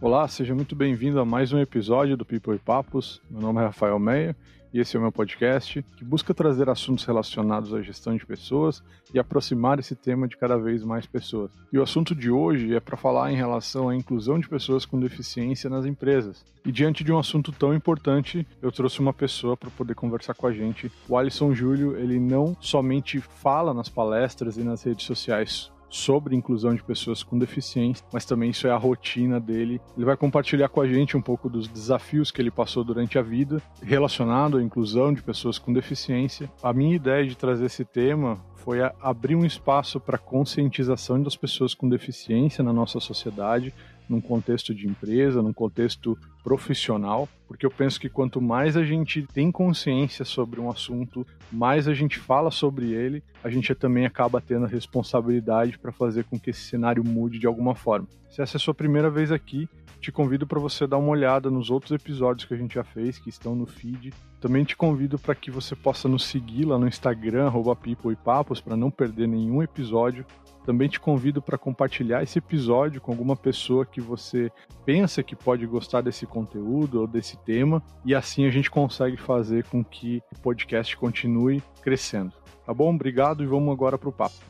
Olá, seja muito bem-vindo a mais um episódio do People e Papos. Meu nome é Rafael Meia e esse é o meu podcast que busca trazer assuntos relacionados à gestão de pessoas e aproximar esse tema de cada vez mais pessoas. E o assunto de hoje é para falar em relação à inclusão de pessoas com deficiência nas empresas. E diante de um assunto tão importante, eu trouxe uma pessoa para poder conversar com a gente. O Alisson Júlio, ele não somente fala nas palestras e nas redes sociais sobre inclusão de pessoas com deficiência, mas também isso é a rotina dele. Ele vai compartilhar com a gente um pouco dos desafios que ele passou durante a vida relacionado à inclusão de pessoas com deficiência. A minha ideia de trazer esse tema foi abrir um espaço para conscientização das pessoas com deficiência na nossa sociedade, num contexto de empresa, num contexto profissional, porque eu penso que quanto mais a gente tem consciência sobre um assunto, mais a gente fala sobre ele, a gente também acaba tendo a responsabilidade para fazer com que esse cenário mude de alguma forma. Se essa é a sua primeira vez aqui, te convido para você dar uma olhada nos outros episódios que a gente já fez, que estão no feed. Também te convido para que você possa nos seguir lá no Instagram, arroba People e Papos, para não perder nenhum episódio. Também te convido para compartilhar esse episódio com alguma pessoa que você pensa que pode gostar desse conteúdo ou desse tema, e assim a gente consegue fazer com que o podcast continue crescendo. Tá bom? Obrigado e vamos agora para o papo.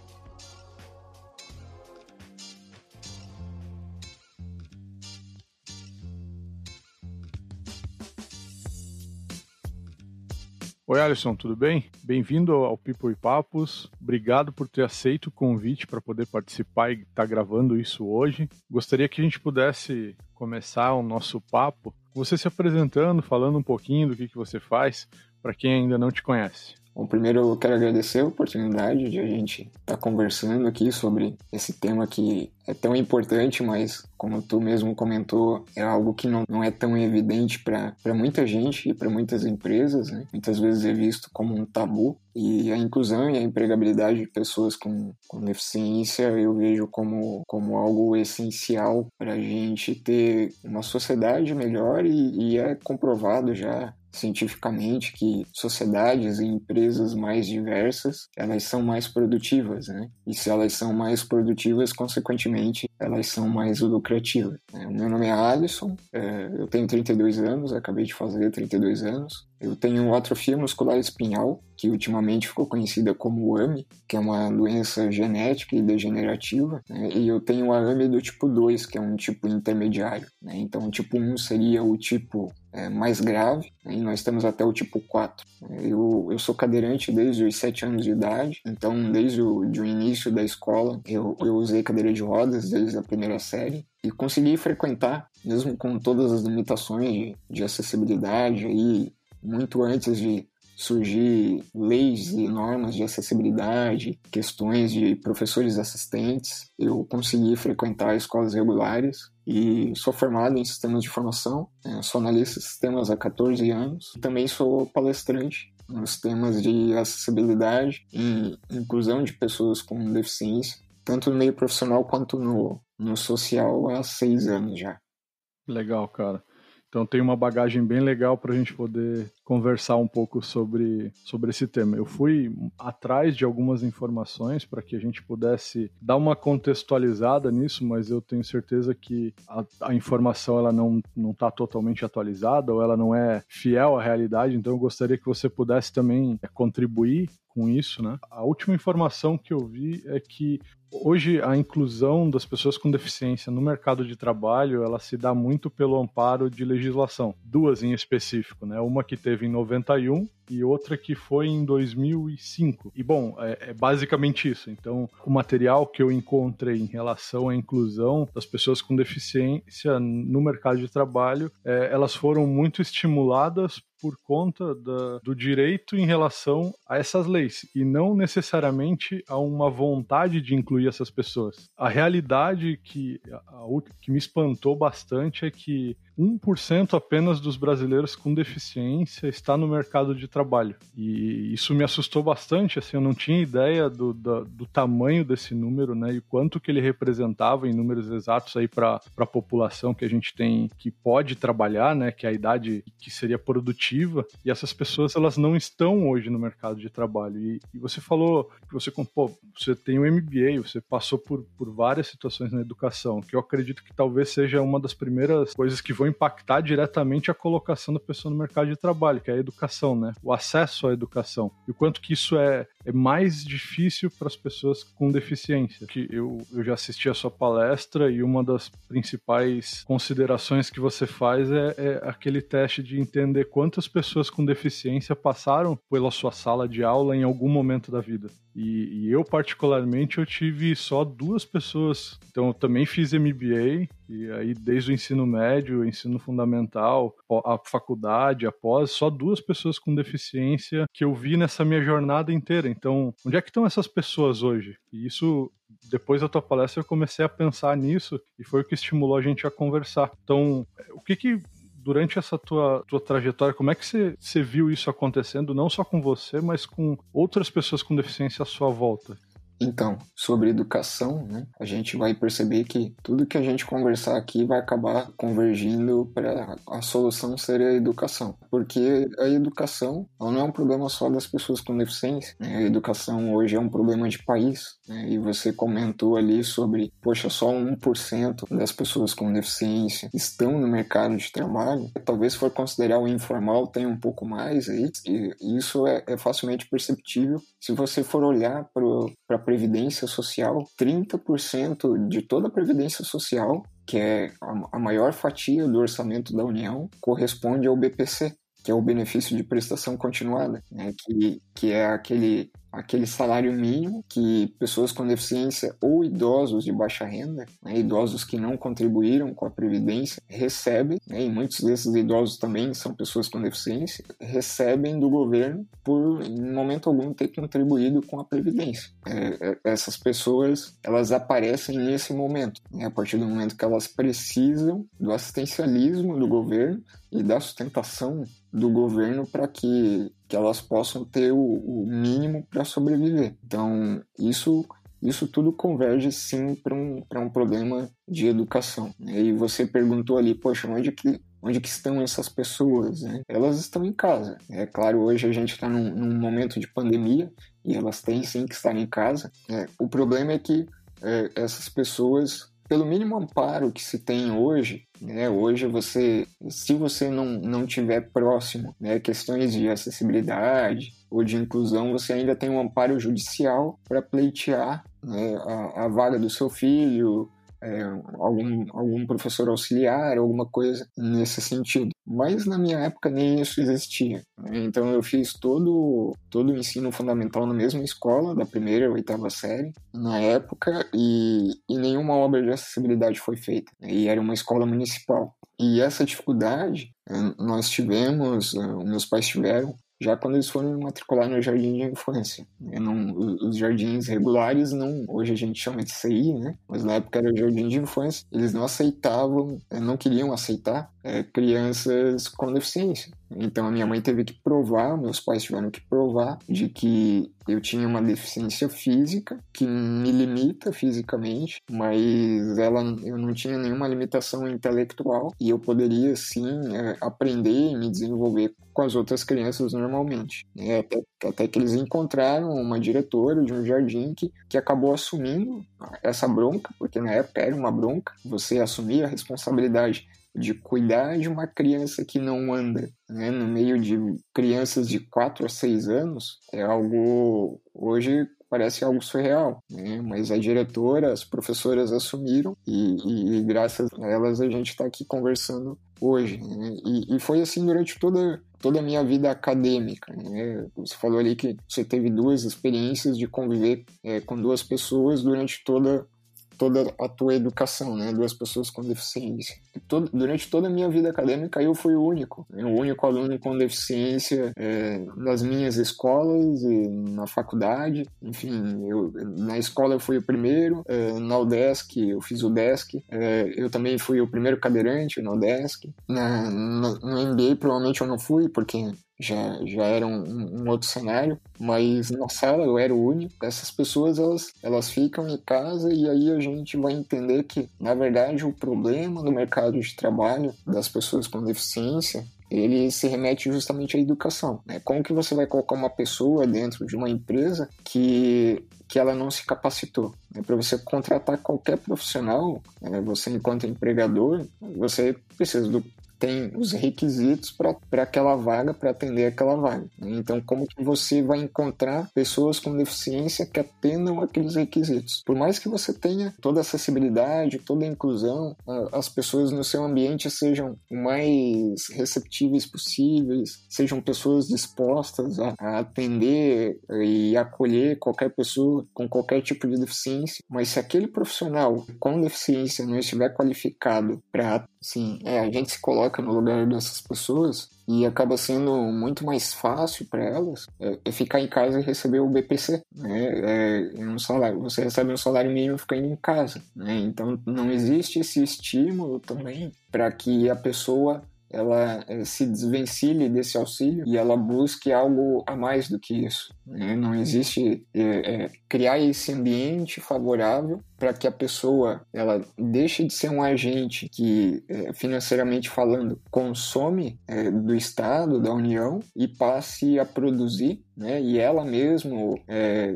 Oi, Alisson, tudo bem? Bem-vindo ao People e Papos. Obrigado por ter aceito o convite para poder participar e estar tá gravando isso hoje. Gostaria que a gente pudesse começar o nosso papo, você se apresentando, falando um pouquinho do que, que você faz, para quem ainda não te conhece. Bom, primeiro eu quero agradecer a oportunidade de a gente estar tá conversando aqui sobre esse tema que é tão importante, mas como tu mesmo comentou, é algo que não, não é tão evidente para muita gente e para muitas empresas. Né? Muitas vezes é visto como um tabu. E a inclusão e a empregabilidade de pessoas com, com deficiência eu vejo como, como algo essencial para a gente ter uma sociedade melhor e, e é comprovado já cientificamente que sociedades e empresas mais diversas elas são mais produtivas, né? E se elas são mais produtivas, consequentemente, elas são mais lucrativas. Né? O meu nome é Alisson, é, eu tenho 32 anos, acabei de fazer 32 anos. Eu tenho atrofia muscular espinhal, que ultimamente ficou conhecida como AMI, que é uma doença genética e degenerativa, né? e eu tenho a AMI do tipo 2, que é um tipo intermediário. Né? Então, o tipo 1 seria o tipo é, mais grave, né? e nós temos até o tipo 4. Eu, eu sou cadeirante desde os 7 anos de idade, então desde o, de início da escola eu, eu usei cadeira de rodas desde a primeira série, e consegui frequentar, mesmo com todas as limitações de, de acessibilidade aí muito antes de surgir leis e normas de acessibilidade, questões de professores assistentes, eu consegui frequentar escolas regulares e sou formado em sistemas de formação, né, sou analista de sistemas há 14 anos, também sou palestrante nos temas de acessibilidade e inclusão de pessoas com deficiência, tanto no meio profissional quanto no, no social há seis anos já. Legal, cara. Então tem uma bagagem bem legal para a gente poder conversar um pouco sobre, sobre esse tema. Eu fui atrás de algumas informações para que a gente pudesse dar uma contextualizada nisso, mas eu tenho certeza que a, a informação ela não não está totalmente atualizada ou ela não é fiel à realidade. Então eu gostaria que você pudesse também é, contribuir com isso, né? A última informação que eu vi é que Hoje, a inclusão das pessoas com deficiência no mercado de trabalho, ela se dá muito pelo amparo de legislação. Duas em específico, né? Uma que teve em 91 e outra que foi em 2005. E bom, é, é, basicamente isso. Então, o material que eu encontrei em relação à inclusão das pessoas com deficiência no mercado de trabalho, é, elas foram muito estimuladas por conta da, do direito em relação a essas leis e não necessariamente a uma vontade de incluir essas pessoas. A realidade que, a, que me espantou bastante é que 1% apenas dos brasileiros com deficiência está no mercado de trabalho. E isso me assustou bastante, assim, eu não tinha ideia do, do, do tamanho desse número, né, e quanto que ele representava em números exatos aí para a população que a gente tem que pode trabalhar, né, que é a idade que seria produtiva, e essas pessoas elas não estão hoje no mercado de trabalho. E, e você falou que você, pô, você tem um MBA, você passou por, por várias situações na educação, que eu acredito que talvez seja uma das primeiras coisas que vão impactar diretamente a colocação da pessoa no mercado de trabalho, que é a educação, né? O acesso à educação. E o quanto que isso é, é mais difícil para as pessoas com deficiência. Que eu, eu já assisti a sua palestra e uma das principais considerações que você faz é, é aquele teste de entender quantas pessoas com deficiência passaram pela sua sala de aula em algum momento da vida. E, e, eu, particularmente, eu tive só duas pessoas. Então, eu também fiz MBA, e aí desde o ensino médio, ensino fundamental, a faculdade, após, só duas pessoas com deficiência que eu vi nessa minha jornada inteira. Então, onde é que estão essas pessoas hoje? E isso depois da tua palestra eu comecei a pensar nisso e foi o que estimulou a gente a conversar. Então, o que que durante essa tua, tua trajetória, como é que você, você viu isso acontecendo, não só com você, mas com outras pessoas com deficiência à sua volta? Então, sobre educação, né, a gente vai perceber que tudo que a gente conversar aqui vai acabar convergindo para a solução ser a educação. Porque a educação não é um problema só das pessoas com deficiência. Né? A educação hoje é um problema de país. Né? E você comentou ali sobre, poxa, só 1% das pessoas com deficiência estão no mercado de trabalho. Talvez for considerar o informal, tem um pouco mais aí. E isso é, é facilmente perceptível se você for olhar para Previdência Social, 30% de toda a Previdência Social, que é a maior fatia do orçamento da União, corresponde ao BPC, que é o benefício de prestação continuada, né? que, que é aquele aquele salário mínimo que pessoas com deficiência ou idosos de baixa renda, né, idosos que não contribuíram com a Previdência, recebem, né, e muitos desses idosos também são pessoas com deficiência, recebem do governo por, em momento algum, ter contribuído com a Previdência. É, é, essas pessoas, elas aparecem nesse momento, né, a partir do momento que elas precisam do assistencialismo do governo e da sustentação do governo para que, que elas possam ter o, o mínimo para sobreviver. Então, isso isso tudo converge sim para um, um problema de educação. E você perguntou ali, poxa, onde que, onde que estão essas pessoas? Né? Elas estão em casa. É claro, hoje a gente está num, num, momento de pandemia e elas têm sim que estar em casa. É, o problema é que é, essas pessoas pelo mínimo amparo que se tem hoje, né, hoje você, se você não, não tiver próximo, né, questões de acessibilidade ou de inclusão, você ainda tem um amparo judicial para pleitear né, a, a vaga do seu filho, é, algum, algum professor auxiliar, alguma coisa nesse sentido. Mas na minha época nem isso existia. Né? Então eu fiz todo, todo o ensino fundamental na mesma escola, da primeira à oitava série, na época, e, e nenhuma obra de acessibilidade foi feita. E era uma escola municipal. E essa dificuldade é, nós tivemos, é, meus pais tiveram, já quando eles foram matricular no jardim de infância. Não, os jardins regulares, não, hoje a gente chama de CI, né? mas na época era jardim de infância, eles não aceitavam, eh, não queriam aceitar é, crianças com deficiência. Então a minha mãe teve que provar, meus pais tiveram que provar de que eu tinha uma deficiência física que me limita fisicamente, mas ela eu não tinha nenhuma limitação intelectual e eu poderia sim é, aprender e me desenvolver com as outras crianças normalmente. É, até, até, que eles encontraram uma diretora de um jardim que, que acabou assumindo essa bronca, porque na época era uma bronca, você assumir a responsabilidade de cuidar de uma criança que não anda, né, no meio de crianças de 4 a 6 anos, é algo hoje parece algo surreal, né? mas a diretora, as professoras assumiram e, e, e graças a elas a gente está aqui conversando hoje. Né? E, e, foi assim durante toda, toda a minha vida acadêmica. Né? Você falou ali que você teve duas experiências de conviver é, com duas pessoas durante toda toda a tua educação, né? Duas pessoas com deficiência. Todo, durante toda a minha vida acadêmica, eu fui o único, né? o único aluno com deficiência é, nas minhas escolas e na faculdade. Enfim, eu, na escola eu fui o primeiro, é, na UDESC eu fiz o DESC, é, eu também fui o primeiro cadeirante no UDESC. Na, na, no MBA provavelmente eu não fui, porque já, já era um, um, outro cenário, mas na sala eu era o único. Essas pessoas elas, elas ficam em casa e aí a gente vai entender que, na verdade, o problema do mercado de trabalho das pessoas com deficiência ele se remete justamente à educação. Né? Como que você vai colocar uma pessoa dentro de uma empresa que, que ela não se capacitou? Né? Para você contratar qualquer profissional, né? você enquanto empregador, você precisa do tem os requisitos para aquela vaga, para atender aquela vaga. Né? Então, como que você vai encontrar pessoas com deficiência que atendam aqueles requisitos? Por mais que você tenha toda a acessibilidade, toda a inclusão, as pessoas no seu ambiente sejam o mais receptíveis possíveis, sejam pessoas dispostas a, a atender e acolher qualquer pessoa com qualquer tipo de deficiência, mas se aquele profissional com deficiência não estiver qualificado para, sim, é, a gente se coloca no lugar dessas pessoas e acaba sendo muito mais fácil para elas é, é, ficar em casa e receber o BPC, né? É, um salário, você recebe um salário mínimo ficando em casa, né? Então não existe esse estímulo também para que a pessoa ela é, se desvencilhe desse auxílio e ela busque algo a mais do que isso. Né? Não existe é, é, criar esse ambiente favorável para que a pessoa ela deixe de ser um agente que, financeiramente falando, consome é, do Estado, da União e passe a produzir, né, e ela mesmo é,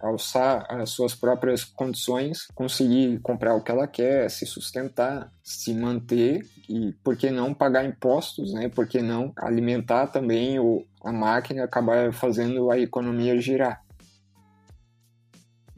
alçar as suas próprias condições, conseguir comprar o que ela quer, se sustentar, se manter e por que não pagar impostos, né? Por que não alimentar também o, a máquina acabar fazendo a economia girar?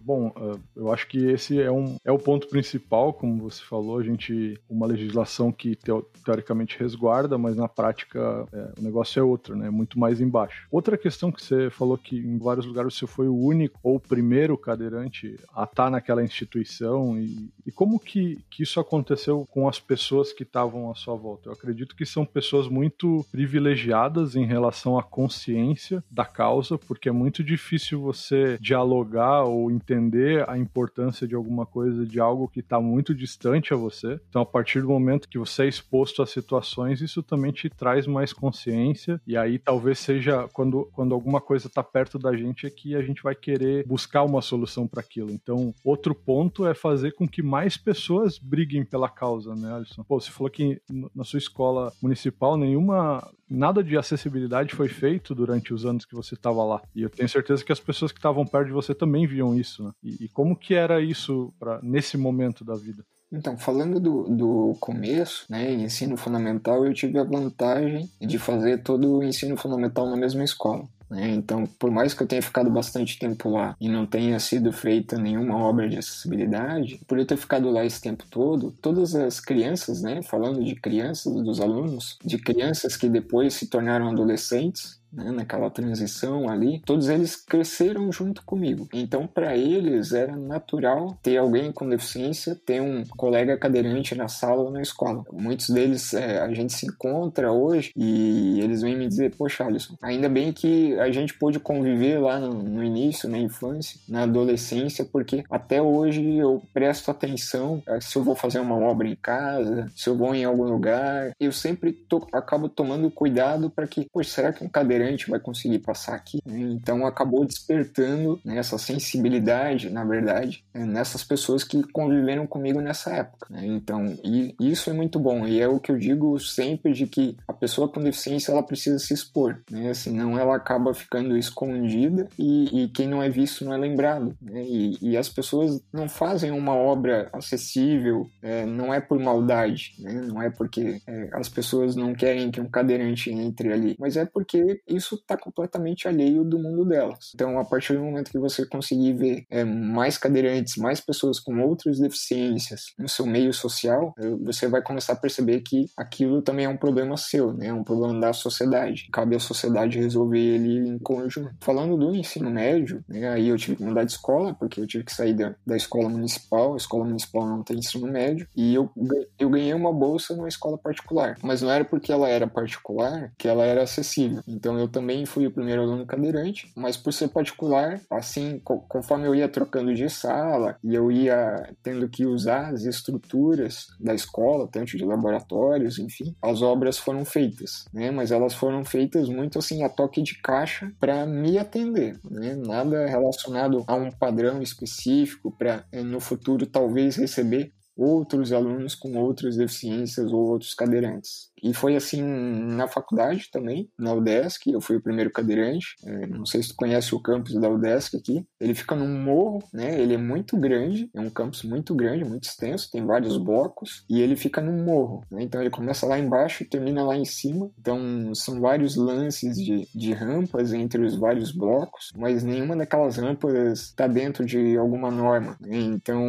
Bom, eh, eu acho que esse é, um, é o ponto principal, como você falou, a gente uma legislação que teoricamente resguarda, mas na prática é, o negócio é outro, né? Muito mais embaixo. Outra questão que você falou que em vários lugares você foi o único ou o primeiro cadeirante a estar naquela instituição e, e como que, que isso aconteceu com as pessoas que estavam à sua volta? Eu acredito que são pessoas muito privilegiadas em relação à consciência da causa, porque é muito difícil você dialogar ou entender entender a importância de alguma coisa, de algo que está muito distante a você. Então, a partir do momento que você é exposto a situações, isso também te traz mais consciência. E aí, talvez seja quando, quando alguma coisa está perto da gente, é que a gente vai querer buscar uma solução para aquilo. Então, outro ponto é fazer com que mais pessoas briguem pela causa, né, Alisson? Pô, você falou que na sua escola municipal nenhuma nada de acessibilidade foi feito durante os anos que você estava lá. E eu tenho certeza que as pessoas que estavam perto de você também viam isso, né? E, e como que era isso nesse momento da vida? Então, falando do, do começo, né, ensino fundamental, eu tive a vantagem de fazer todo o ensino fundamental na mesma escola. Né? Então, por mais que eu tenha ficado bastante tempo lá e não tenha sido feita nenhuma obra de acessibilidade, por eu ter ficado lá esse tempo todo, todas as crianças, né, falando de crianças, dos alunos, de crianças que depois se tornaram adolescentes, né, naquela transição ali, todos eles cresceram junto comigo. Então, para eles era natural ter alguém com deficiência, ter um colega cadeirante na sala ou na escola. Muitos deles é, a gente se encontra hoje e eles vêm me dizer: Poxa, Alisson, ainda bem que a gente pôde conviver lá no, no início, na infância, na adolescência, porque até hoje eu presto atenção é, se eu vou fazer uma obra em casa, se eu vou em algum lugar. Eu sempre to acabo tomando cuidado para que, poxa, será que um cadeirante cadeirante vai conseguir passar aqui. Né? Então acabou despertando né, essa sensibilidade, na verdade, né, nessas pessoas que conviveram comigo nessa época. Né? Então isso é muito bom e é o que eu digo sempre de que a pessoa com deficiência ela precisa se expor, né? senão ela acaba ficando escondida e, e quem não é visto não é lembrado. Né? E, e, as pessoas não fazem uma obra acessível, é, não é por maldade, não é porque é, as pessoas não querem que um cadeirante entre ali, mas é porque isso está completamente alheio do mundo delas. Então, a partir do momento que você conseguir ver é, mais cadeirantes, mais pessoas com outras deficiências no seu meio social, você vai começar a perceber que aquilo também é um problema seu, né? É um problema da sociedade. Cabe à sociedade resolver ele em conjunto. Falando do ensino médio, né, aí eu tive que mudar de escola, porque eu tive que sair da, da escola municipal. A escola municipal não tem ensino médio. E eu, eu ganhei uma bolsa numa escola particular. Mas não era porque ela era particular que ela era acessível. Então, Então eu também fui o primeiro aluno cadeirante, mas por ser particular, assim, conforme eu ia trocando de sala e eu ia tendo que usar as estruturas da escola, tanto de laboratórios, enfim, as obras foram feitas, né? Mas elas foram feitas muito assim a toque de caixa para me atender, né? Nada relacionado a um padrão específico para eh, no futuro talvez receber outros alunos com outras deficiências ou outros cadeirantes. E foi assim na faculdade também, na UDESC, eu fui o primeiro cadeirante. É, não sei se tu conhece o campus da UDESC aqui. Ele fica num morro, né? Ele é muito grande, é um campus muito grande, muito extenso, tem vários blocos e ele fica num morro. Né? Então ele começa lá embaixo e termina lá em cima. Então são vários lances de, de rampas entre os vários blocos, mas nenhuma daquelas rampas está dentro de alguma norma. Né? Então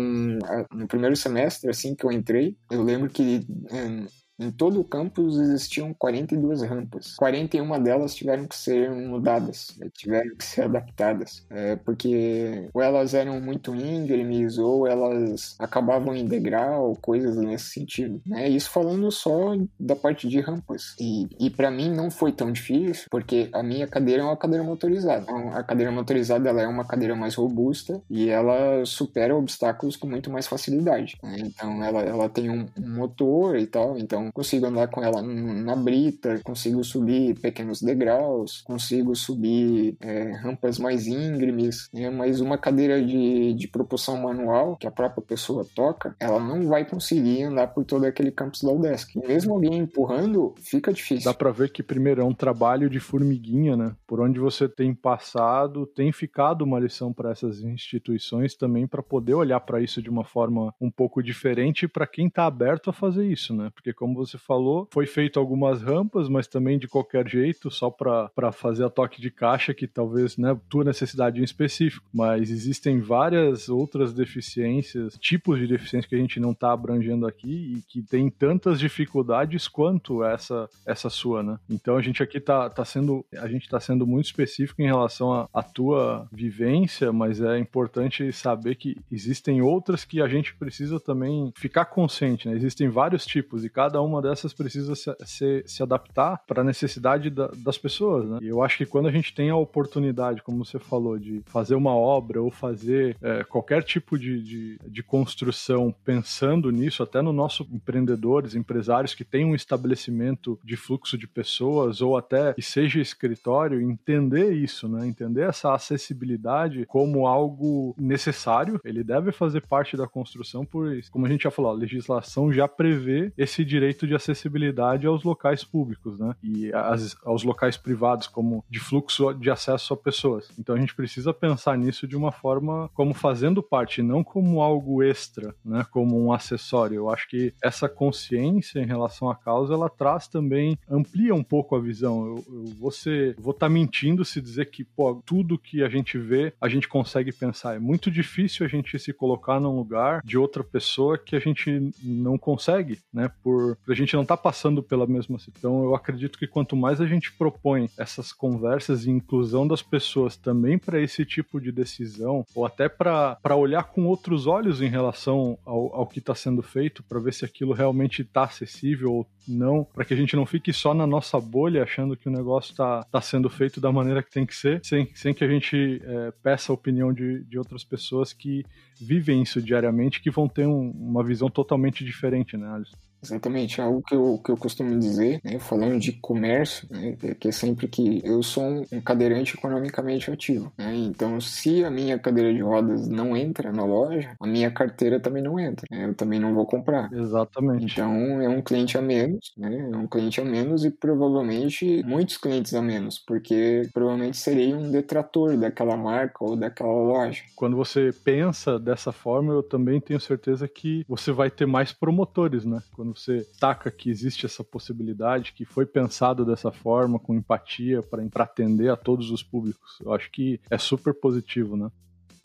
no primeiro semestre, assim que eu entrei, eu lembro que é, em todo o campus existiam 42 rampas. 41 delas tiveram que ser mudadas, né? tiveram que ser adaptadas, é, porque ou elas eram muito íngremes ou elas acabavam em degrau, coisas nesse sentido. Né? Isso falando só da parte de rampas. E, e para mim não foi tão difícil, porque a minha cadeira é uma cadeira motorizada. Então, a cadeira motorizada ela é uma cadeira mais robusta e ela supera obstáculos com muito mais facilidade. Né? Então ela, ela tem um, motor e tal, então consigo andar com ela na brita, consigo subir pequenos degraus, consigo subir é, rampas mais íngremes, né? mas uma cadeira de, de propulsão manual, que a própria pessoa toca, ela não vai conseguir andar por todo aquele campus da UDESC. Mesmo alguém empurrando, fica difícil. Dá pra ver que primeiro é um trabalho de formiguinha, né? Por onde você tem passado, tem ficado uma lição para essas instituições também para poder olhar para isso de uma forma um pouco diferente para quem tá aberto a fazer isso, né? Porque como você falou, foi feito algumas rampas, mas também de qualquer jeito, só para fazer a toque de caixa, que talvez, né, tua necessidade em específico. Mas existem várias outras deficiências, tipos de deficiência que a gente não está abrangendo aqui e que tem tantas dificuldades quanto essa essa sua, né? Então a gente aqui tá, tá sendo a gente tá sendo muito específico em relação à tua vivência, mas é importante saber que existem outras que a gente precisa também ficar consciente, né? Existem vários tipos e cada uma dessas precisa se, se, se adaptar para a necessidade da, das pessoas, né? E eu acho que quando a gente tem a oportunidade, como você falou, de fazer uma obra ou fazer é, qualquer tipo de, de, de, construção pensando nisso, até no nosso empreendedores, empresários que têm um estabelecimento de fluxo de pessoas ou até que seja escritório, entender isso, né? Entender essa acessibilidade como algo necessário, ele deve fazer parte da construção, pois, como a gente já falou, a legislação já prevê esse direito de acessibilidade aos locais públicos, né? E as, aos locais privados, como de fluxo de acesso a pessoas. Então a gente precisa pensar nisso de uma forma como fazendo parte, não como algo extra, né? Como um acessório. Eu acho que essa consciência em relação à causa, ela traz também, amplia um pouco a visão. Eu, eu vou vou estar tá mentindo se dizer que, pô, tudo que a gente vê, a gente consegue pensar. É muito difícil a gente se colocar num lugar de outra pessoa que a gente não consegue, né? Por a gente não está passando pela mesma situação. Então, eu acredito que quanto mais a gente propõe essas conversas e inclusão das pessoas também para esse tipo de decisão, ou até para olhar com outros olhos em relação ao, ao que está sendo feito, para ver se aquilo realmente está acessível ou não, para que a gente não fique só na nossa bolha achando que o negócio está tá sendo feito da maneira que tem que ser, sem, sem que a gente é, peça a opinião de, de outras pessoas que vivem isso diariamente, que vão ter um, uma visão totalmente diferente, né, Alisson? Exatamente, algo que eu, que eu costumo dizer, né, falando de comércio, né, é que é sempre que eu sou um cadeirante economicamente ativo. Né, então, se a minha cadeira de rodas não entra na loja, a minha carteira também não entra. Né, eu também não vou comprar. Exatamente. Então, é um cliente a menos, né, é um cliente a menos e provavelmente muitos clientes a menos, porque provavelmente serei um detrator daquela marca ou daquela loja. Quando você pensa dessa forma, eu também tenho certeza que você vai ter mais promotores, né? Quando você taca que existe essa possibilidade, que foi pensado dessa forma, com empatia, para atender a todos os públicos. Eu acho que é super positivo, né?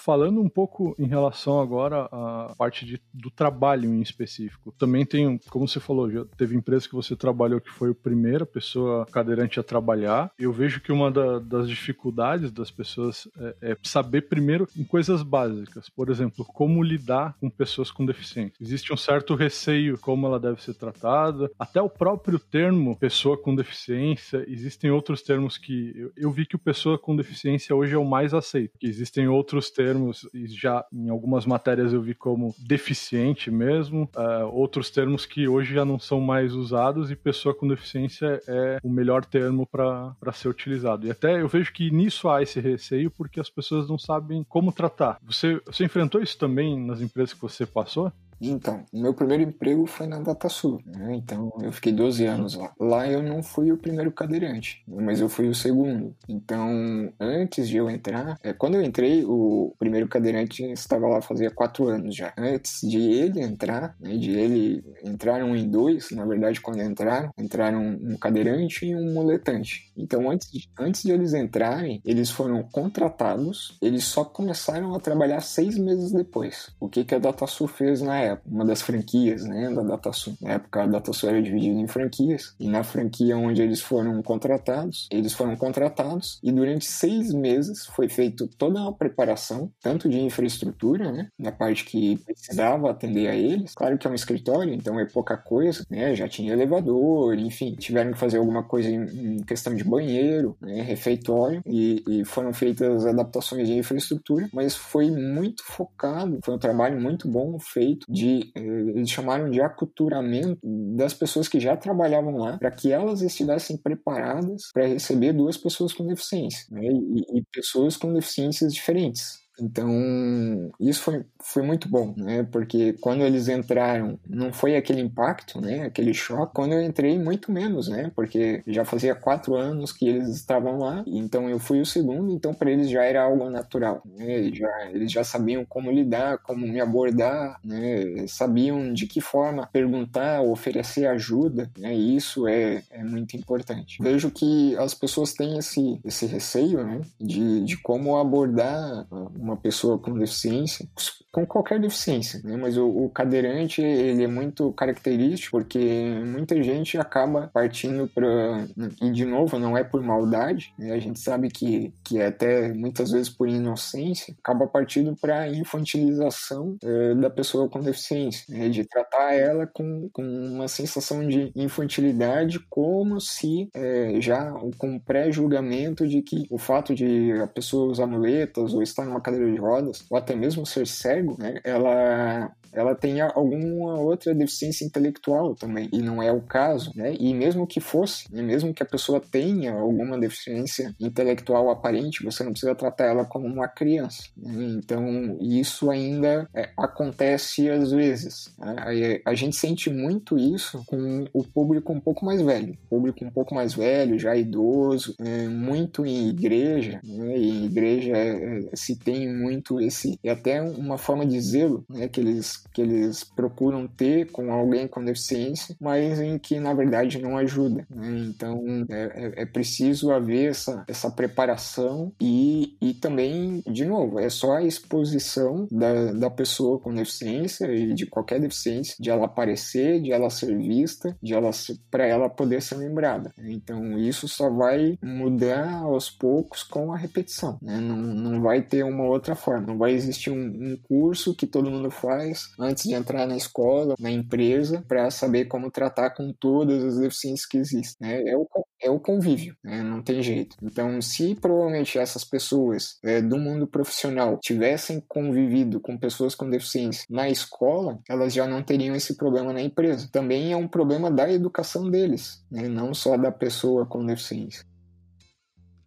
Falando um pouco em relação agora à parte de, do trabalho em específico, também tem, como você falou, já teve empresa que você trabalhou que foi a primeira pessoa cadeirante a trabalhar. Eu vejo que uma da, das dificuldades das pessoas é, é, saber primeiro em coisas básicas. Por exemplo, como lidar com pessoas com deficiência. Existe um certo receio como ela deve ser tratada. Até o próprio termo pessoa com deficiência, existem outros termos que eu, eu vi que o pessoa com deficiência hoje é o mais aceito. Existem outros termos, e já em algumas matérias eu vi como deficiente mesmo, uh, outros termos que hoje já não são mais usados e pessoa com deficiência é o melhor termo para ser utilizado. E até eu vejo que nisso há esse receio porque as pessoas não sabem como tratar. Você, você enfrentou isso também nas empresas que você passou? Então, meu primeiro emprego foi na DataSul, né? Então, eu fiquei 12 anos lá. Lá eu não fui o primeiro cadeirante, mas eu fui o segundo. Então, antes de eu entrar, é, quando eu entrei, o primeiro cadeirante estava lá fazia quatro anos já. Antes de ele entrar, né, de ele entraram em dois, na verdade, quando entraram, entraram um cadeirante e um muletante. Então, antes de, antes de eles entrarem, eles foram contratados, eles só começaram a trabalhar seis meses depois. O que, que a DataSul fez na época? Uma das franquias né, da DataSul. Na época, a DataSul era dividida em franquias, e na franquia onde eles foram contratados, eles foram contratados, e durante seis meses foi feito toda uma preparação, tanto de infraestrutura, né, na parte que precisava atender a eles. Claro que é um escritório, então é pouca coisa, né, já tinha elevador, enfim, tiveram que fazer alguma coisa em, em questão de banheiro, né, refeitório, e, e foram feitas adaptações de infraestrutura, mas foi muito focado, foi um trabalho muito bom feito de eh, eles chamaram de aculturamento das pessoas que já trabalhavam lá para que elas estivessem preparadas para receber duas pessoas com deficiência né? e, e pessoas com deficiências diferentes. Então, isso foi, foi muito bom, né? Porque quando eles entraram, não foi aquele impacto, né? Aquele choque. Quando eu entrei, muito menos, né? Porque já fazia quatro anos que eles estavam lá, então eu fui o segundo, então para eles já era algo natural, né? Eles já, eles já sabiam como lidar, como me abordar, né? Sabiam de que forma perguntar, oferecer ajuda, né? E isso é, é muito importante. Vejo que as pessoas têm esse, esse receio, né? De, de como abordar uma uma pessoa com deficiência, com qualquer deficiência, né? Mas o, o, cadeirante, ele é muito característico porque muita gente acaba partindo para... E, de novo, não é por maldade, né? A gente sabe que, que é até muitas vezes por inocência, acaba partindo para infantilização é, da pessoa com deficiência, né? De tratar ela com, com uma sensação de infantilidade como se é, já com pré-julgamento de que o fato de a pessoa usar muletas ou estar numa cadeira cadeira de rodas, ou até mesmo ser cego, né, ela ela tenha alguma outra deficiência intelectual também, e não é o caso, né? E mesmo que fosse, né? mesmo que a pessoa tenha alguma deficiência intelectual aparente, você não precisa tratar ela como uma criança. Né? Então, isso ainda é, acontece às vezes. Né? A, a, gente sente muito isso com o público um pouco mais velho, público um pouco mais velho, já idoso, é, muito em igreja, né? E em igreja é se tem muito esse, é até uma forma de zelo, né? Que eles que eles procuram ter com alguém com deficiência, mas em que na verdade não ajuda. Né? Então é, é, é, preciso haver essa, essa preparação e, e também, de novo, é só a exposição da, da pessoa com deficiência e de qualquer deficiência, de ela aparecer, de ela ser vista, de ela para ela poder ser lembrada. Então isso só vai mudar aos poucos com a repetição. Né? Não, não vai ter uma outra forma, não vai existir um, um curso que todo mundo faz antes de entrar na escola, na empresa, para saber como tratar com todas as deficiências que existem. Né? É, o, é o convívio, né? não tem jeito. Então, se provavelmente essas pessoas é, do mundo profissional tivessem convivido com pessoas com deficiência na escola, elas já não teriam esse problema na empresa. Também é um problema da educação deles, né? não só da pessoa com deficiência.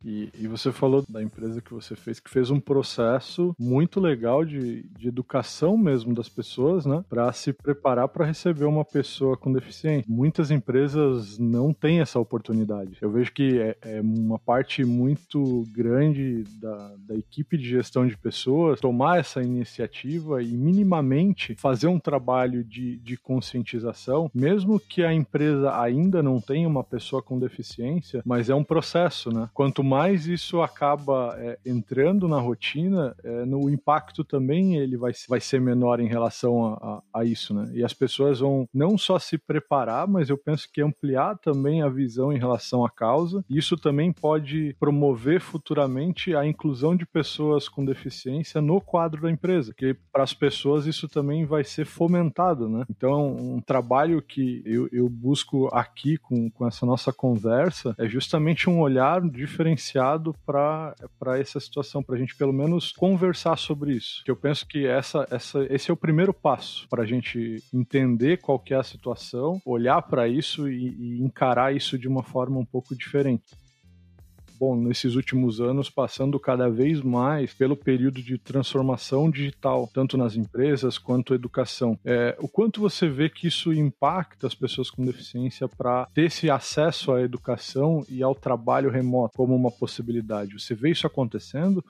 E, e, você falou da empresa que você fez, que fez um processo muito legal de, de educação mesmo das pessoas, né? Para se preparar para receber uma pessoa com deficiência. Muitas empresas não têm essa oportunidade. Eu vejo que é, é uma parte muito grande da, da equipe de gestão de pessoas tomar essa iniciativa e minimamente fazer um trabalho de, de conscientização, mesmo que a empresa ainda não tenha uma pessoa com deficiência, mas é um processo, né? Quanto mais isso acaba é, entrando na rotina, é, no impacto também ele vai, vai ser menor em relação a, a, a, isso, né? E as pessoas vão não só se preparar, mas eu penso que ampliar também a visão em relação à causa. Isso também pode promover futuramente a inclusão de pessoas com deficiência no quadro da empresa, que para as pessoas isso também vai ser fomentado, né? Então, um trabalho que eu, eu busco aqui com, com essa nossa conversa é justamente um olhar diferenciado para essa situação, para a gente pelo menos conversar sobre isso. Que eu penso que essa, essa, esse é o primeiro passo para a gente entender qual que é a situação, olhar para isso e, e encarar isso de uma forma um pouco diferente bom, nesses últimos anos, passando cada vez mais pelo período de transformação digital, tanto nas empresas quanto educação. É, o quanto você vê que isso impacta as pessoas com deficiência para ter esse acesso à educação e ao trabalho remoto como uma possibilidade? Você vê isso acontecendo?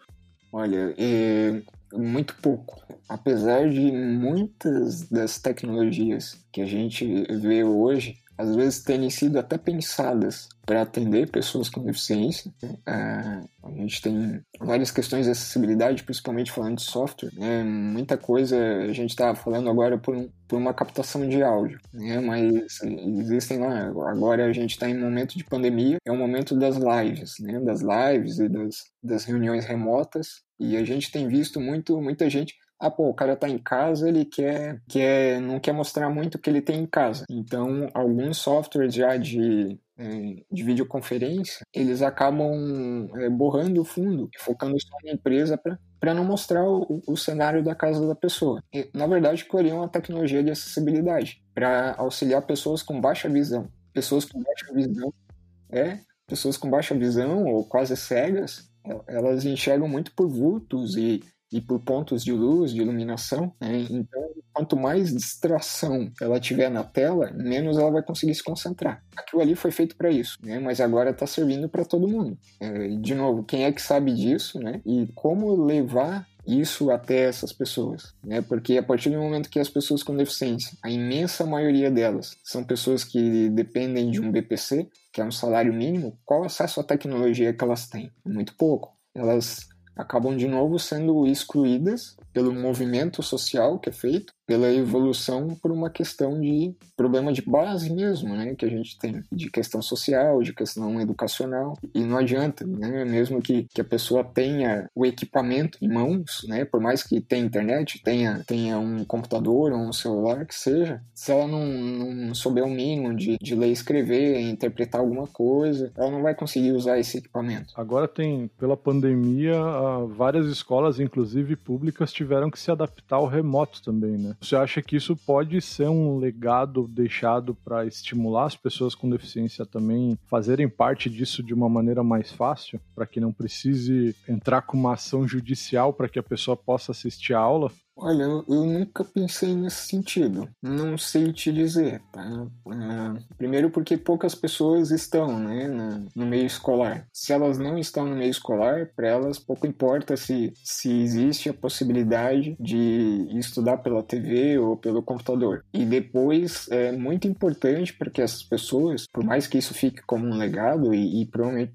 Olha, é muito pouco. Apesar de muitas das tecnologias que a gente vê hoje às vezes terem sido até pensadas para atender pessoas com deficiência. É, a gente tem várias questões de acessibilidade, principalmente falando de software. Né? Muita coisa a gente está falando agora por, um, por, uma captação de áudio, né? mas existem lá. Agora a gente está em momento de pandemia, é o momento das lives, né? das lives e das, das reuniões remotas. E a gente tem visto muito, muita gente ah, pô, o cara tá em casa, ele quer, quer não quer mostrar muito o que ele tem em casa. Então, alguns softwares já de, é, de videoconferência, eles acabam é, borrando o fundo, focando só na empresa para não mostrar o, o, cenário da casa da pessoa. E, na verdade, é uma tecnologia de acessibilidade para auxiliar pessoas com baixa visão. Pessoas com baixa visão, é, pessoas com baixa visão ou quase cegas, elas enxergam muito por vultos e e por pontos de luz, de iluminação. Né? Então, quanto mais distração ela tiver na tela, menos ela vai conseguir se concentrar. Aquilo ali foi feito para isso, né? mas agora está servindo para todo mundo. É, de novo, quem é que sabe disso né? e como levar isso até essas pessoas, né? Porque a partir do momento que as pessoas com deficiência, a imensa maioria delas são pessoas que dependem de um BPC, que é um salário mínimo, qual acesso à tecnologia que elas têm? Muito pouco. Elas acabam de novo sendo excluídas pelo movimento social que é feito, pela evolução por uma questão de problema de base mesmo, né, que a gente tem, de questão social, de questão educacional, e não adianta, né, mesmo que, que a pessoa tenha o equipamento em mãos, né, por mais que tenha internet, tenha, tenha um computador ou um celular, que seja, se ela não, não souber o mínimo de, de ler escrever, interpretar alguma coisa, ela não vai conseguir usar esse equipamento. Agora tem, pela pandemia, várias escolas, inclusive públicas, tiveram que se adaptar ao remoto também, né? Você acha que isso pode ser um legado deixado para estimular as pessoas com deficiência também fazerem parte disso de uma maneira mais fácil, para que não precise entrar com uma ação judicial para que a pessoa possa assistir a aula? Olha, eu, nunca pensei nesse sentido. Não sei te dizer, tá? Uh, primeiro porque poucas pessoas estão, né, no, meio escolar. Se elas não estão no meio escolar, para elas pouco importa se, se existe a possibilidade de estudar pela TV ou pelo computador. E depois é muito importante para que essas pessoas, por mais que isso fique como um legado e, e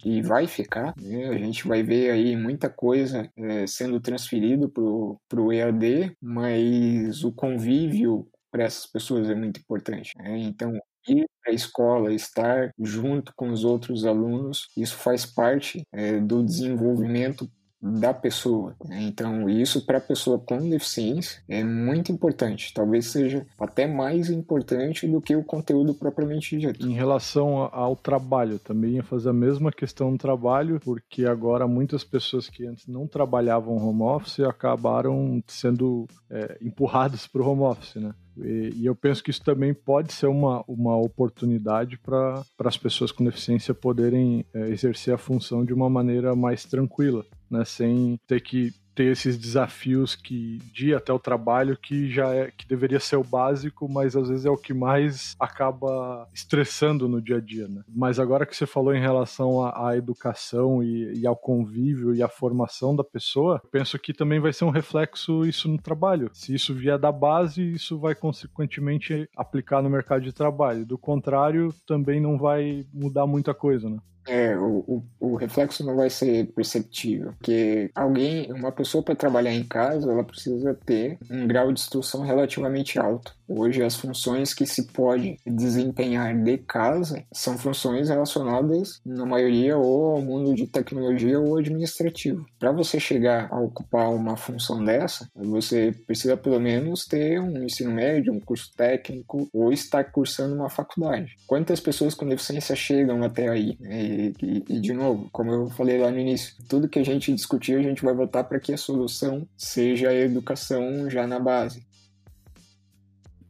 e vai ficar, né, a gente vai ver aí muita coisa é, sendo transferido para o EAD mas o convívio para essas pessoas é muito importante. Né? Então, ir para a escola, estar junto com os outros alunos, isso faz parte é, do desenvolvimento da pessoa. Né? Então, isso para a pessoa com deficiência é muito importante. Talvez seja até mais importante do que o conteúdo propriamente dito. Em relação ao trabalho, também ia fazer a mesma questão do trabalho, porque agora muitas pessoas que antes não trabalhavam home office acabaram sendo é, empurradas para o home office, né? E, eu penso que isso também pode ser uma, uma oportunidade para as pessoas com deficiência poderem é, exercer a função de uma maneira mais tranquila, né? Sem ter que ter esses desafios que de ir até o trabalho que já é que deveria ser o básico, mas às vezes é o que mais acaba estressando no dia a dia, né? Mas agora que você falou em relação à, à educação e, e, ao convívio e à formação da pessoa, penso que também vai ser um reflexo isso no trabalho. Se isso vier da base, isso vai consequentemente aplicar no mercado de trabalho. Do contrário, também não vai mudar muita coisa, né? É, o, o, o, reflexo não vai ser perceptível, porque alguém, uma pessoa para trabalhar em casa, ela precisa ter um grau de instrução relativamente alto. Hoje, as funções que se pode desempenhar de casa são funções relacionadas, na maioria, ou ao mundo de tecnologia ou administrativo. Para você chegar a ocupar uma função dessa, você precisa pelo menos ter um ensino médio, um curso técnico ou estar cursando uma faculdade. Quantas pessoas com deficiência chegam até aí? E, e, e de novo, como eu falei lá no início, tudo que a gente discutir, a gente vai voltar para que a solução seja a educação já na base.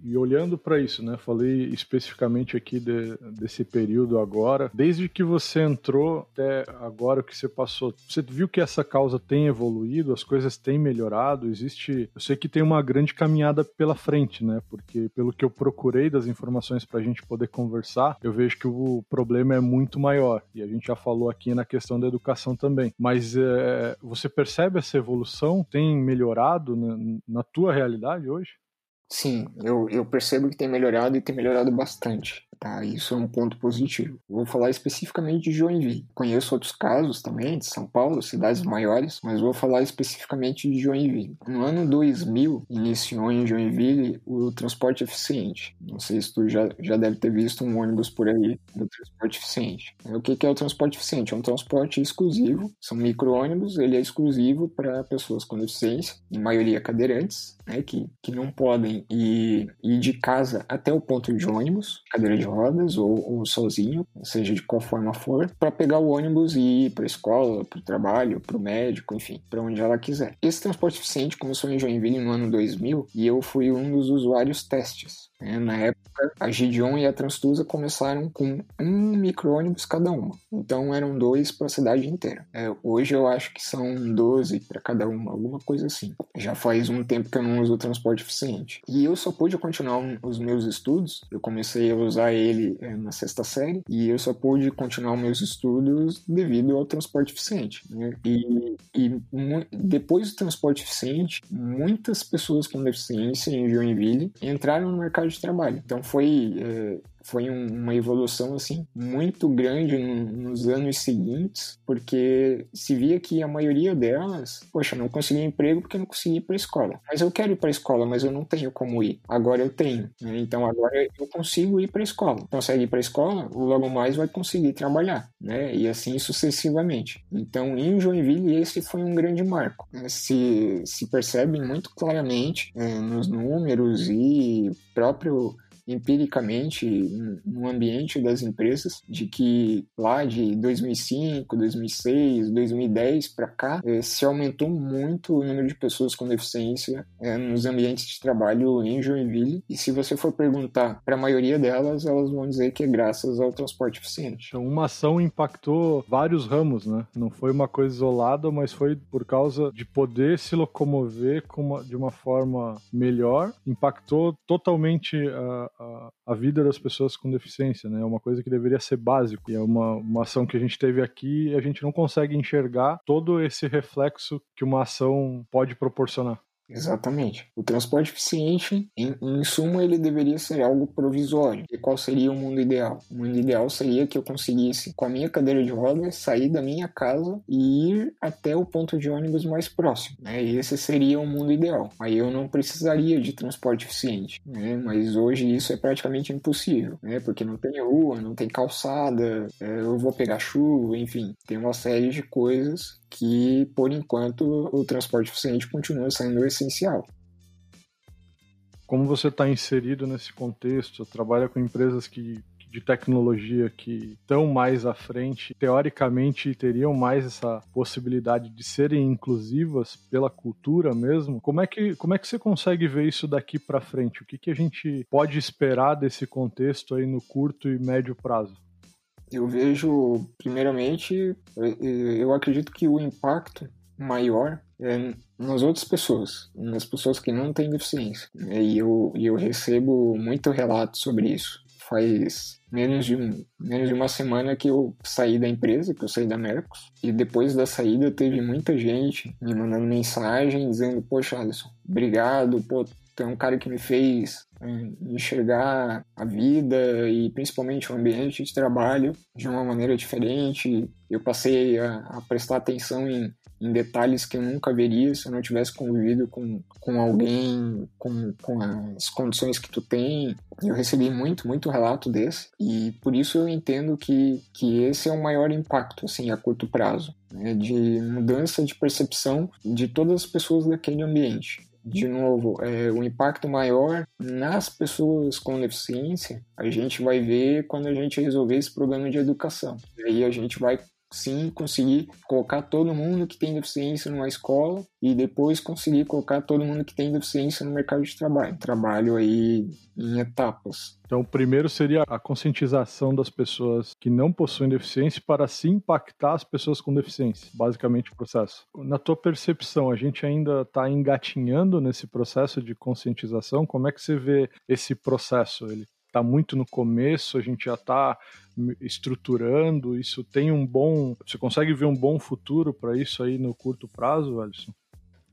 E olhando para isso, né? Falei especificamente aqui de, desse período agora. Desde que você entrou até agora o que você passou, você viu que essa causa tem evoluído, as coisas têm melhorado, existe. Eu sei que tem uma grande caminhada pela frente, né? Porque pelo que eu procurei das informações para a gente poder conversar, eu vejo que o problema é muito maior. E a gente já falou aqui na questão da educação também. Mas é, você percebe essa evolução? Tem melhorado na, na tua realidade hoje? Sim, eu, eu percebo que tem melhorado e tem melhorado bastante. Tá? Isso é um ponto positivo. Vou falar especificamente de Joinville. Conheço outros casos também de São Paulo, cidades maiores, mas vou falar especificamente de Joinville. No ano 2000, iniciou em Joinville o transporte eficiente. Não sei se tu já, já deve ter visto um ônibus por aí do transporte eficiente. O que, é o transporte eficiente? É um transporte exclusivo, são micro-ônibus, ele é exclusivo para pessoas com deficiência, em maioria cadeirantes, né, que, que não podem ir, ir de casa até o ponto de ônibus, cadeira de rodas ou, ou sozinho, seja de qual forma for, para pegar o ônibus e ir para a escola, para o trabalho, para o médico, enfim, para onde ela quiser. Esse transporte eficiente começou em Joinville no ano 2000 e eu fui um dos usuários testes. Né? Na época, a Gideon e a Transtusa começaram com um micro-ônibus cada uma. Então eram dois para a cidade inteira. É, hoje eu acho que são 12 para cada uma, alguma coisa assim. Já faz um tempo que eu não uso o transporte eficiente. E eu só pude continuar os meus estudos. Eu comecei a usar ele é, na sexta série e eu só pude continuar os meus estudos devido ao transporte eficiente. Né? E, e depois do transporte eficiente, muitas pessoas com deficiência em Joinville entraram no mercado de trabalho. Então foi é, foi um, uma evolução assim muito grande no, nos anos seguintes, porque se via que a maioria delas, poxa, não conseguia emprego porque não conseguia ir para a escola. Mas eu quero ir para a escola, mas eu não tenho como ir. Agora eu tenho, né? então agora eu consigo ir para a escola. Consegue ir para a escola, logo mais vai conseguir trabalhar, né? E assim sucessivamente. Então em Joinville esse foi um grande marco. Se se percebe muito claramente é, nos números e próprio empiricamente no ambiente das empresas de que lá de 2005, 2006, 2010 para cá eh, se aumentou muito o número de pessoas com deficiência eh, nos ambientes de trabalho em Joinville e se você for perguntar para a maioria delas elas vão dizer que é graças ao transporte eficiente. Então uma ação impactou vários ramos, né? Não foi uma coisa isolada, mas foi por causa de poder se locomover uma, de uma forma melhor, impactou totalmente a, a, vida das pessoas com deficiência, né? É uma coisa que deveria ser básico. E é uma, uma ação que a gente teve aqui e a gente não consegue enxergar todo esse reflexo que uma ação pode proporcionar. Exatamente. O transporte eficiente, em, em suma, ele deveria ser algo provisório. E qual seria o mundo ideal? O mundo ideal seria que eu conseguisse, com a minha cadeira de rodas, sair da minha casa e ir até o ponto de ônibus mais próximo. Né? Esse seria o mundo ideal. Aí eu não precisaria de transporte eficiente. Né? Mas hoje isso é praticamente impossível, né? porque não tem rua, não tem calçada, é, eu vou pegar chuva, enfim, tem uma série de coisas que, por enquanto, o transporte eficiente continua sendo essencial. Como você está inserido nesse contexto, trabalha com empresas que de tecnologia que estão mais à frente, teoricamente teriam mais essa possibilidade de serem inclusivas pela cultura mesmo. Como é que, como é que você consegue ver isso daqui para frente? O que, que a gente pode esperar desse contexto aí no curto e médio prazo? Eu vejo, primeiramente, eu acredito que o impacto maior é nas outras pessoas, nas pessoas que não têm deficiência. E eu, eu recebo muito relato sobre isso. Faz menos de, um, menos de uma semana que eu saí da empresa, que eu saí da Mercos, e depois da saída teve muita gente me mandando mensagem dizendo, poxa, Alisson, obrigado, pô, é um cara que me fez é, enxergar a vida e principalmente o ambiente de trabalho de uma maneira diferente. Eu passei a, a prestar atenção em, em, detalhes que eu nunca veria se eu não tivesse convivido com, com alguém com, com as condições que tu tem. Eu recebi muito, muito relato desse e por isso eu entendo que, que esse é o maior impacto assim a curto prazo, né, de mudança de percepção de todas as pessoas daquele ambiente de novo, é, o impacto maior nas pessoas com deficiência, a gente vai ver quando a gente resolver esse problema de educação. E aí a gente vai sim conseguir colocar todo mundo que tem deficiência numa escola e depois conseguir colocar todo mundo que tem deficiência no mercado de trabalho. Trabalho aí em etapas. Então, o primeiro seria a conscientização das pessoas que não possuem deficiência para se impactar as pessoas com deficiência, basicamente o processo. Na tua percepção, a gente ainda está engatinhando nesse processo de conscientização? Como é que você vê esse processo? Ele está muito no começo, a gente já está estruturando, isso tem um bom. Você consegue ver um bom futuro para isso aí no curto prazo, Alisson?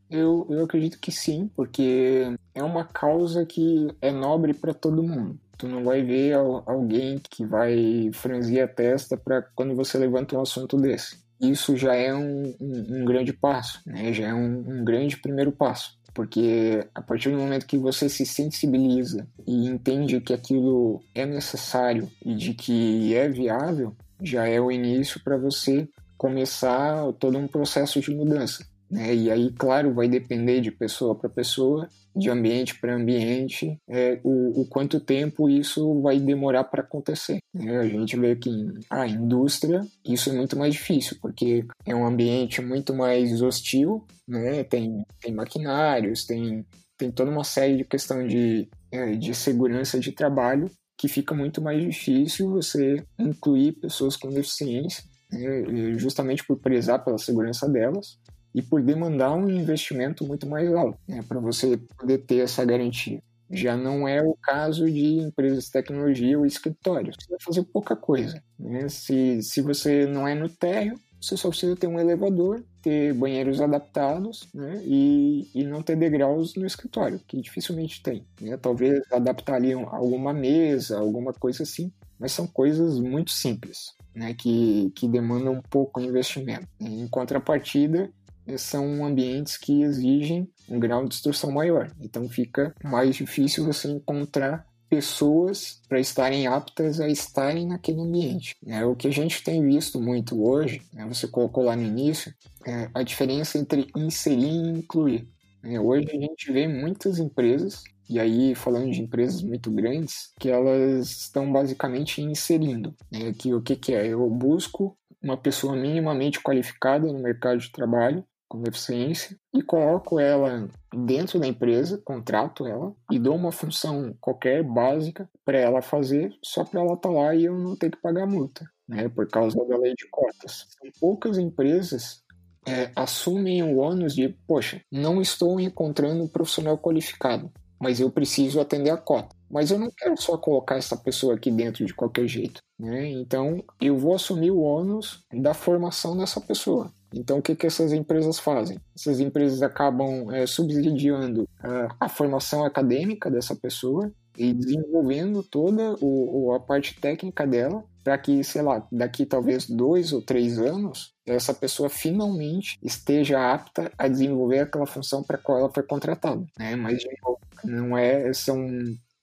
Eu, eu acredito que sim, porque é uma causa que é nobre para todo mundo. Tu não vai ver alguém que vai franzir a testa para quando você levanta um assunto desse. Isso já é um, um, um grande passo, né? já é um, um grande primeiro passo porque a partir do momento que você se sensibiliza e entende que aquilo é necessário e de que é viável, já é o início para você começar todo um processo de mudança. Né? E aí, claro, vai depender de pessoa para pessoa, de ambiente para ambiente, é, o, o, quanto tempo isso vai demorar para acontecer. Né? A gente vê que a indústria isso é muito mais difícil, porque é um ambiente muito mais hostil, né? tem, tem maquinários, tem, tem toda uma série de questão de, é, de segurança de trabalho que fica muito mais difícil você incluir pessoas com deficiência, né? justamente por prezar pela segurança delas e por demandar um investimento muito mais alto né, para você poder ter essa garantia. Já não é o caso de empresas de tecnologia ou escritórios. Você vai fazer pouca coisa. Né? Se, se você não é no térreo, você só precisa ter um elevador, ter banheiros adaptados né? e, e não ter degraus no escritório, que dificilmente tem. Né? Talvez adaptar ali alguma mesa, alguma coisa assim, mas são coisas muito simples, né? que, que demandam um pouco investimento. Em contrapartida, são ambientes que exigem um grau de instrução maior. Então fica mais difícil você encontrar pessoas para estarem aptas a estarem naquele ambiente. É, o que a gente tem visto muito hoje, né, você colocou lá no início, é a diferença entre inserir e incluir. É, hoje a gente vê muitas empresas, e aí falando de empresas muito grandes, que elas estão basicamente inserindo. Né, que o que, que é? Eu busco uma pessoa minimamente qualificada no mercado de trabalho com deficiência e coloco ela dentro da empresa, contrato ela e dou uma função qualquer básica para ela fazer, só para ela estar tá lá e eu não ter que pagar multa, né? Por causa da lei de cotas. poucas empresas é, assumem o ônus de, poxa, não estou encontrando um profissional qualificado, mas eu preciso atender a cota. Mas eu não quero só colocar essa pessoa aqui dentro de qualquer jeito. Né? Então, eu vou assumir o ônus da formação dessa pessoa. Então, o que, que essas empresas fazem? Essas empresas acabam é, subsidiando uh, a formação acadêmica dessa pessoa e desenvolvendo toda o, a parte técnica dela para que, sei lá, daqui talvez dois ou três anos, essa pessoa finalmente esteja apta a desenvolver aquela função para qual ela foi contratada. Né? Mas, de novo, não é, são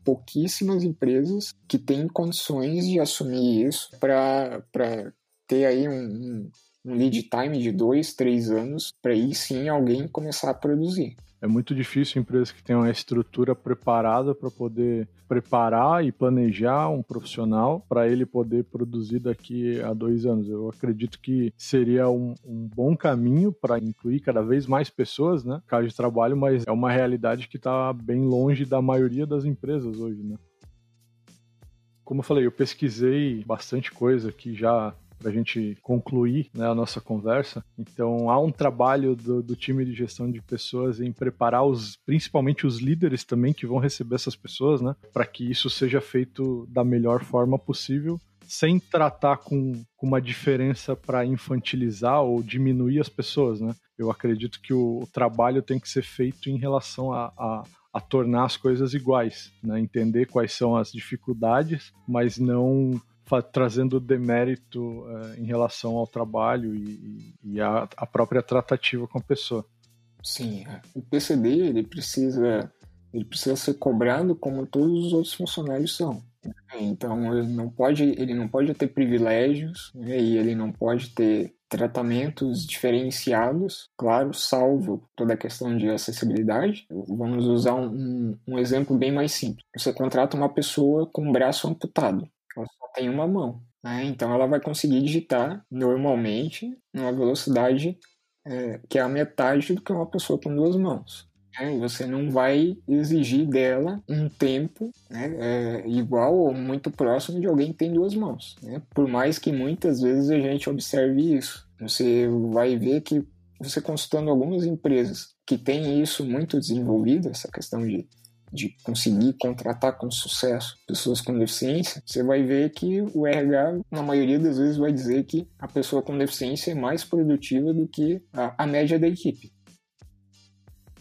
pouquíssimas empresas que têm condições de assumir isso para ter aí um, um lead time de dois, três anos para aí sim alguém começar a produzir. É muito difícil empresas que tenham uma estrutura preparada para poder preparar e planejar um profissional para ele poder produzir daqui a dois anos. Eu acredito que seria um, um bom caminho para incluir cada vez mais pessoas, né, caso de trabalho, mas é uma realidade que está bem longe da maioria das empresas hoje, né. Como eu falei, eu pesquisei bastante coisa que já para a gente concluir né, a nossa conversa. Então, há um trabalho do, do, time de gestão de pessoas em preparar os, principalmente os líderes também que vão receber essas pessoas, né, para que isso seja feito da melhor forma possível sem tratar com, com uma diferença para infantilizar ou diminuir as pessoas, né? Eu acredito que o, o, trabalho tem que ser feito em relação a, a a tornar as coisas iguais, né? entender quais são as dificuldades, mas não trazendo demérito uh, em relação ao trabalho e, e a, a, própria tratativa com a pessoa. Sim, é. o PCD ele precisa ele precisa ser cobrado como todos os outros funcionários são. Então ele não pode ele não pode ter privilégios né? e ele não pode ter tratamentos diferenciados, claro, salvo toda a questão de acessibilidade. Vamos usar um, um exemplo bem mais simples. Você contrata uma pessoa com o braço amputado, ela só tem uma mão. Né? Então ela vai conseguir digitar normalmente numa velocidade é, que é a metade do que uma pessoa com duas mãos. Né? Você não vai exigir dela um tempo né, é, igual ou muito próximo de alguém que tem duas mãos. Né? Por mais que muitas vezes a gente observe isso. Você vai ver que você consultando algumas empresas que têm isso muito desenvolvido, essa questão de, de conseguir contratar com sucesso pessoas com deficiência, você vai ver que o RH, na maioria das vezes, vai dizer que a pessoa com deficiência é mais produtiva do que a, a média da equipe.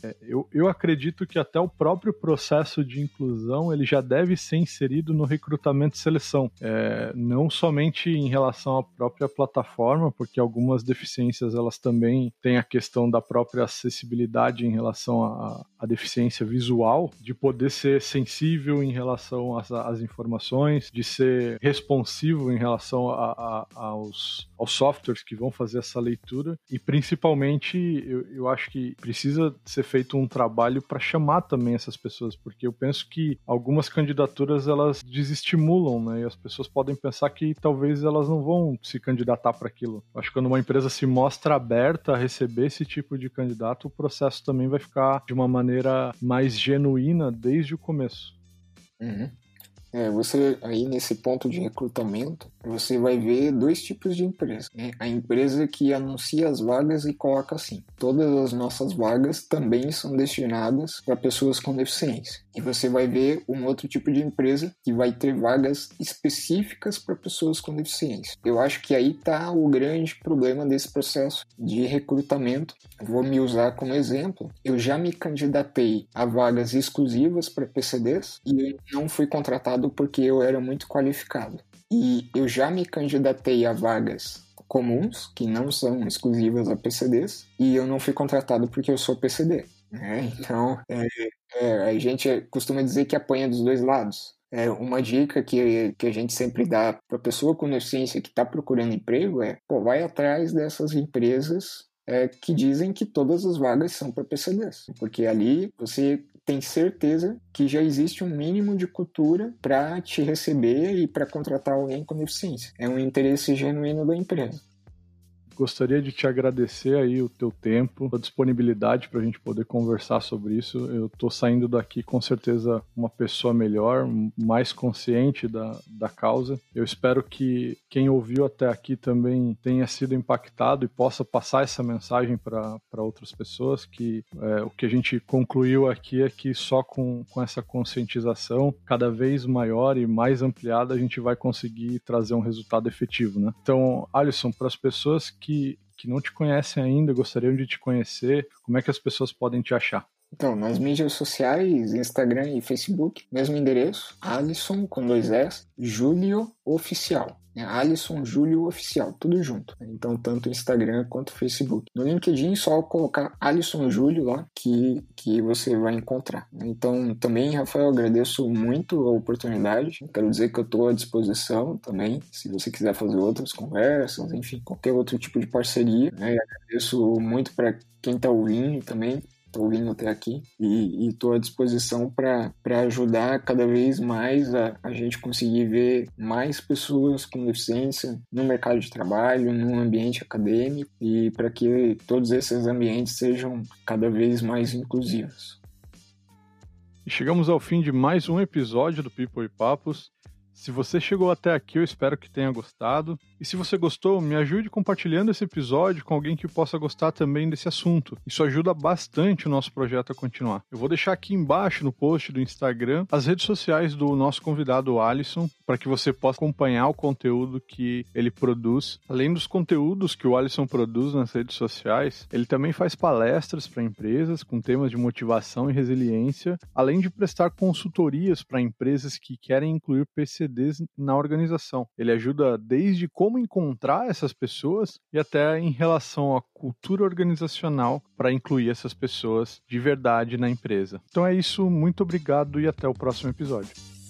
É, eu, eu acredito que até o próprio processo de inclusão ele já deve ser inserido no recrutamento e seleção, é, não somente em relação à própria plataforma, porque algumas deficiências elas também têm a questão da própria acessibilidade em relação à, deficiência visual, de poder ser sensível em relação às, às informações, de ser responsivo em relação a, a, aos, aos softwares que vão fazer essa leitura e principalmente eu, eu acho que precisa ser feito um trabalho para chamar também essas pessoas, porque eu penso que algumas candidaturas elas desestimulam, né? E as pessoas podem pensar que talvez elas não vão se candidatar para aquilo. Acho que quando uma empresa se mostra aberta a receber esse tipo de candidato, o processo também vai ficar de uma maneira mais genuína desde o começo. Uhum. É, você aí nesse ponto de recrutamento, você vai ver dois tipos de empresa. Né? A empresa que anuncia as vagas e coloca assim: todas as nossas vagas também são destinadas para pessoas com deficiência. E você vai ver um outro tipo de empresa que vai ter vagas específicas para pessoas com deficiência. Eu acho que aí está o grande problema desse processo de recrutamento. Vou me usar como exemplo. Eu já me candidatei a vagas exclusivas para PCDs e eu não fui contratado porque eu era muito qualificado. E eu já me candidatei a vagas comuns, que não são exclusivas a PCDs, e eu não fui contratado porque eu sou PCD. Né? Então, é, é, a gente costuma dizer que apanha dos dois lados. É, uma dica que, que a gente sempre dá para a pessoa com deficiência que está procurando emprego é: pô, vai atrás dessas empresas é, que dizem que todas as vagas são para PCDs, porque ali você tem certeza que já existe um mínimo de cultura para te receber e para contratar alguém com deficiência. É um interesse genuíno da empresa. Gostaria de te agradecer aí o teu tempo, a disponibilidade para a gente poder conversar sobre isso. Eu estou saindo daqui com certeza uma pessoa melhor, mais consciente da, da causa. Eu espero que quem ouviu até aqui também tenha sido impactado e possa passar essa mensagem para outras pessoas. Que é, o que a gente concluiu aqui é que só com, com essa conscientização cada vez maior e mais ampliada a gente vai conseguir trazer um resultado efetivo. Né? Então, Alisson, para as pessoas que que, que não te conhecem ainda, gostariam de te conhecer, como é que as pessoas podem te achar? Então, nas mídias sociais, Instagram e Facebook, mesmo endereço, Alisson com dois S, Júlio Oficial. É Alisson Júlio Oficial, tudo junto. Então, tanto Instagram quanto Facebook. No LinkedIn, só colocar Alisson Júlio lá que, que você vai encontrar. Então, também, Rafael, agradeço muito a oportunidade. Quero dizer que eu estou à disposição também, se você quiser fazer outras conversas, enfim, qualquer outro tipo de parceria. Né? Agradeço muito para quem está ouvindo também estou ouvindo até aqui e estou à disposição para ajudar cada vez mais a, a gente conseguir ver mais pessoas com deficiência no mercado de trabalho, no ambiente acadêmico e para que todos esses ambientes sejam cada vez mais inclusivos. Chegamos ao fim de mais um episódio do People e Papos. Se você chegou até aqui, eu espero que tenha gostado. E se você gostou, me ajude compartilhando esse episódio com alguém que possa gostar também desse assunto. Isso ajuda bastante o nosso projeto a continuar. Eu vou deixar aqui embaixo no post do Instagram as redes sociais do nosso convidado Alisson, para que você possa acompanhar o conteúdo que ele produz. Além dos conteúdos que o Alisson produz nas redes sociais, ele também faz palestras para empresas com temas de motivação e resiliência, além de prestar consultorias para empresas que querem incluir Na organização. Ele ajuda desde como encontrar essas pessoas e até em relação à cultura organizacional para incluir essas pessoas de verdade na empresa. Então é isso, muito obrigado e até o próximo episódio.